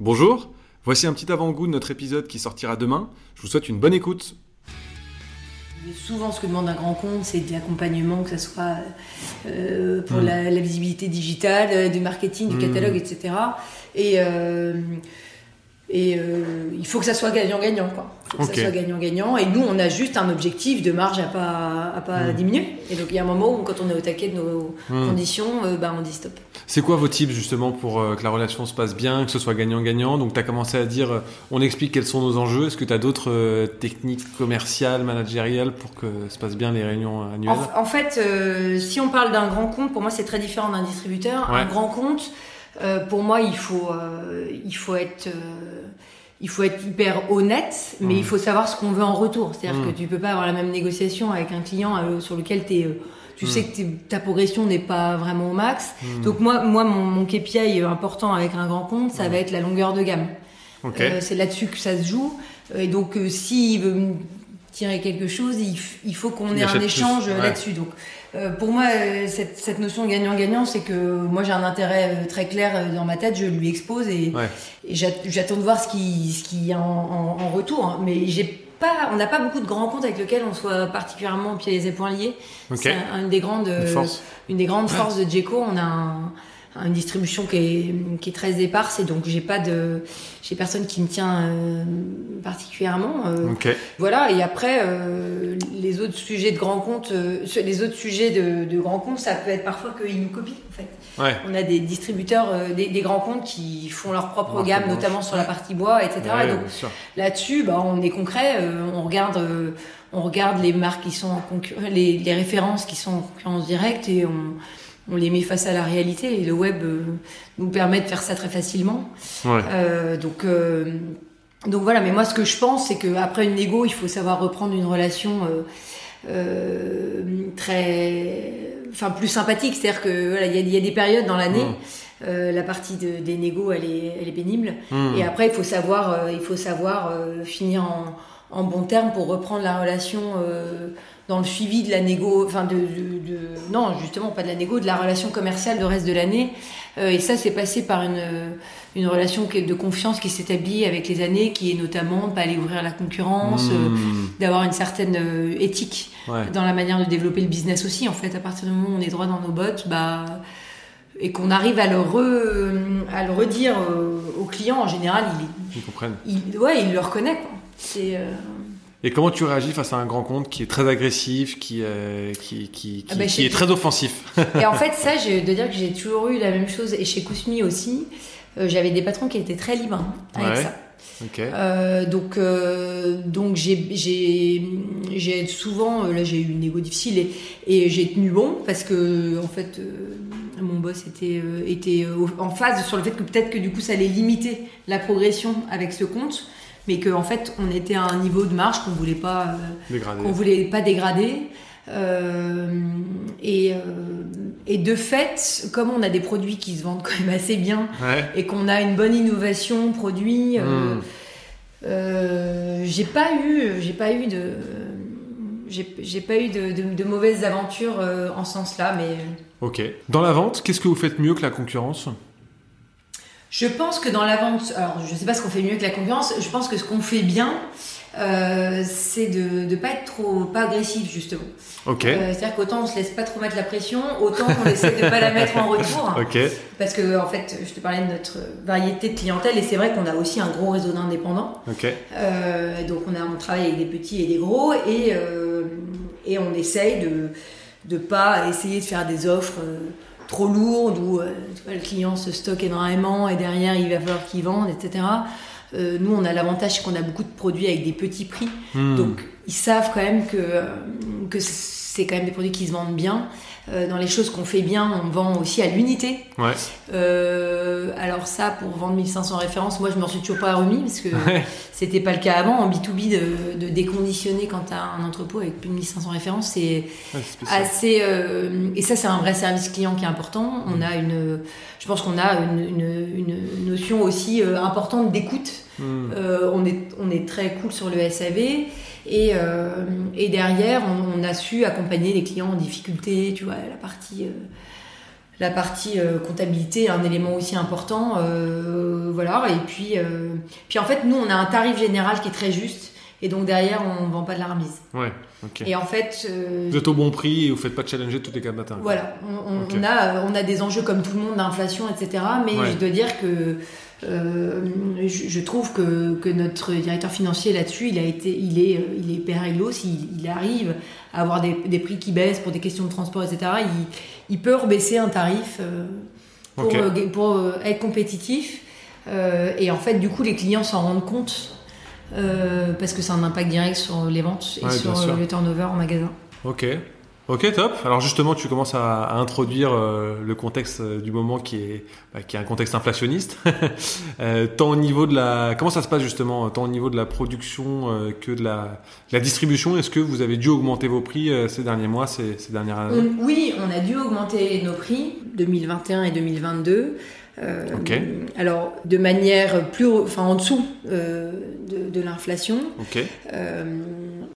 Bonjour, voici un petit avant-goût de notre épisode qui sortira demain. Je vous souhaite une bonne écoute. Souvent, ce que demande un grand compte, c'est de l'accompagnement, que ce soit euh, pour Mm. la, la visibilité digitale, euh, du marketing, du Mm. catalogue, etc. Et, euh, et euh, il faut que ça soit gagnant-gagnant, quoi. Que ça soit gagnant-gagnant. Et nous, on a juste un objectif de marge à pas, à pas Mm. diminuer. Et donc, il y a un moment où, quand on est au taquet de nos Hmm. conditions, euh, bah, on dit stop. C'est quoi vos tips justement pour euh, que la relation se passe bien, que ce soit gagnant-gagnant? Donc tu as commencé à dire, euh, on explique quels sont nos enjeux. Est-ce que tu as d'autres euh, techniques commerciales, managériales pour que se passent bien les réunions annuelles? En, en fait, si on parle d'un grand compte, pour moi, c'est très différent d'un distributeur. Ouais. Un grand compte, pour moi, il faut, il faut être, il faut être hyper honnête, mais Mm. il faut savoir ce qu'on veut en retour. C'est-à-dire Mm. que tu peux pas avoir la même négociation avec un client euh, sur lequel t'es, euh, tu Mm. sais que ta progression n'est pas vraiment au max. Donc moi, moi, mon, mon KPI important avec un grand compte, ça va être la longueur de gamme. Euh, c'est là-dessus que ça se joue. Et donc, euh, s'il veut tirer quelque chose, il, faut qu'on ait un échange euh, ouais. là-dessus. Donc, euh, pour moi, euh, cette, cette notion gagnant-gagnant, c'est que moi, j'ai un intérêt euh, très clair dans ma tête. Je lui expose et, Ouais. et j'at- j'attends de voir ce qui, ce qui en, en- en retour. hein. Mais j'ai pas, on n'a pas beaucoup de grands comptes avec lesquels on soit particulièrement pieds et poings liés. C'est un- une des grandes Une une des grandes forces de Djeco, on a un- une distribution qui est, qui est très éparse et donc j'ai pas de j'ai personne qui me tient euh, particulièrement euh, Ok. voilà et après euh, les autres sujets de grands comptes euh, les autres sujets de, de grands comptes ça peut être parfois qu'ils nous copient en fait Ouais. on a des distributeurs euh, des, des grands comptes qui font leur propre gamme notamment sur la partie bois etc Ouais, Et donc. Là-dessus, bah, on est concret, euh, on regarde, euh, on regarde les marques qui sont en concur- les, les références qui sont en concurrence directe et on, on les met face à la réalité. Et le web euh, nous permet de faire ça très facilement. Ouais. Euh, donc, euh, donc voilà. Mais moi, ce que je pense, c'est qu'après une négo, il faut savoir reprendre une relation très, enfin plus sympathique. C'est-à-dire que voilà, il y, a- il y a des périodes dans l'année. Mm. la partie de- des négos, elle est, elle est pénible. Hmm. Et après, il faut savoir, il faut savoir finir en, en bon terme pour reprendre la relation euh, dans le suivi de la négo, enfin de, de- de- non justement pas de la négo, de la relation commerciale le reste de l'année. Euh, et ça, c'est passé par une une relation de confiance qui s'établit avec les années, qui est notamment pas aller ouvrir la concurrence, euh, Hmm. d'avoir une certaine euh, éthique Ouais. dans la manière de développer le business aussi. En fait, à partir du moment où on est droit dans nos bottes, bah, et qu'on arrive à le, re- à le redire euh, au client, en général, Ils comprennent. il, il, ouais, il le reconnaît. Quoi. C'est, euh, Et comment tu réagis face à un grand compte qui est très agressif, qui, euh, qui, qui, qui, Ah bah, qui est très offensif? Et en fait, ça, j'ai de dire que j'ai toujours eu la même chose. Et chez Kousmi aussi, euh, j'avais des patrons qui étaient très libres hein, avec Ouais. ça. Euh, donc, donc j'ai, souvent, là j'ai eu une négo difficile et, et j'ai tenu bon parce que en fait, mon boss était, était en phase sur le fait que peut-être que du coup ça allait limiter la progression avec ce compte, mais qu'en fait on était à un niveau de marge qu'on voulait pas, euh, qu'on voulait pas dégrader. Euh, et, euh, et de fait, comme on a des produits qui se vendent quand même assez bien Ouais. et qu'on a une bonne innovation produit, Hmm. euh, j'ai pas eu, j'ai pas eu de, j'ai j'ai pas eu de, de- de mauvaises aventures en ce sens-là, mais Ok. Dans la vente, qu'est-ce que vous faites mieux que la concurrence? Je pense que dans la vente, alors je sais pas ce qu'on fait mieux que la concurrence, je pense que ce qu'on fait bien, euh, c'est de ne pas être trop, pas agressif justement. Ok. Euh, C'est-à-dire qu'autant on se laisse pas trop mettre la pression, autant on essaie de pas la mettre en retour. Ok. Parce que en fait, je te parlais de notre variété de clientèle et c'est vrai qu'on a aussi un gros réseau d'indépendants. Ok. Euh, donc on, a, on travaille avec des petits et des gros et, et on essaye de ne pas essayer de faire des offres trop lourdes où euh, tu vois, le client se stocke énormément et derrière il va falloir qu'il vende, etc. Euh, nous on a l'avantage qu'on a beaucoup de produits avec des petits prix. Hmm. Donc ils savent quand même que, euh, que c'est quand même des produits qui se vendent bien. Euh, dans les choses qu'on fait bien, on vend aussi à l'unité. Ouais. Euh, alors ça, pour vendre 1500 références, moi je m'en suis toujours pas remis parce que Ouais. c'était pas le cas avant. En B2B, de, de déconditionner quand tu as un entrepôt avec plus de 1500 références, c'est Ouais, assez. euh, et ça, c'est un vrai service client qui est important. On a une, je pense qu'on a une, une- une notion aussi importante d'écoute. Hmm. Euh, on, est, on est très cool sur le SAV. Et, euh, et derrière, on, on a su accompagner les clients en difficulté, tu vois, la partie, euh, la partie comptabilité est un élément aussi important. voilà. Et puis, puis en fait, nous, on a un tarif général qui est très juste. Et donc derrière, on ne vend pas de la remise. Ouais, Et en fait. vous êtes au bon prix et vous ne faites pas de challenger tous les quatre matins. Voilà. On, a, on a des enjeux comme tout le monde d'inflation, etc. Mais je dois dire que euh, je, trouve que, que, notre directeur financier là-dessus, il a été, il est, euh, il est péréglos, il, il, arrive à avoir des, des, prix qui baissent pour des questions de transport, etc. Il, il peut rebaisser un tarif euh, pour, pour être compétitif. et en fait, du coup, les clients s'en rendent compte parce que c'est un impact direct sur les ventes et sur le turnover en magasin. Ok. Ok, top. Alors justement, tu commences à, introduire euh, le contexte euh, du moment qui est, bah, qui est un contexte inflationniste. euh, tant au niveau de la, comment ça se passe justement, tant au niveau de la production que de la, la distribution Est-ce que vous avez dû augmenter vos prix ces derniers mois, ces, ces dernières années? Oui, on a dû augmenter nos prix 2021 et 2022. Euh, Alors, de manière plus, enfin en dessous euh, de, de l'inflation. Okay. Euh,